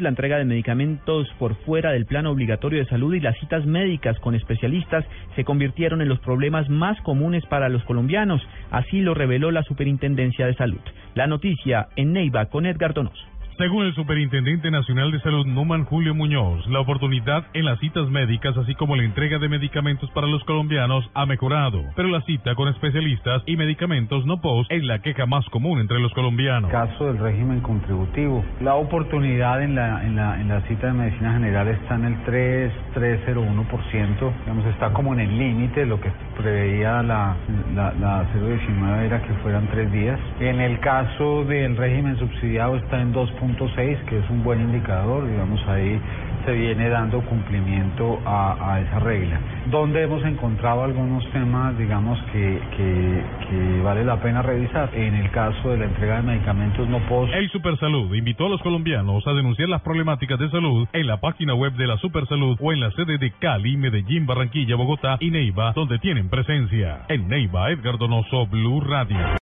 la entrega de medicamentos por fuera del plan obligatorio de salud y las citas médicas con especialistas se convirtieron en los problemas más comunes para los colombianos. Así lo reveló la Superintendencia de Salud. La noticia en Neiva con Edgar Donoso. Según el Superintendente Nacional de Salud Numan Julio Muñoz, la oportunidad en las citas médicas, así como la entrega de medicamentos para los colombianos, ha mejorado. Pero la cita con especialistas y medicamentos no post es la queja más común entre los colombianos. Caso del régimen contributivo. La oportunidad en la, en la, en la cita de medicina general está en el 3, 301%. Digamos, está como en el límite. Lo que preveía la, la, la 019 era que fueran tres días. En el caso del régimen subsidiado está en 2 que es un buen indicador, digamos, ahí se viene dando cumplimiento a, esa regla. Donde hemos encontrado algunos temas, digamos, que, que, que, vale la pena revisar. En el caso de la entrega de medicamentos no post. El Supersalud invitó a los colombianos a denunciar las problemáticas de salud en la página web de la Supersalud o en la sede de Cali, Medellín, Barranquilla, Bogotá y Neiva, donde tienen presencia. En Neiva, Edgar Donoso, Blue Radio.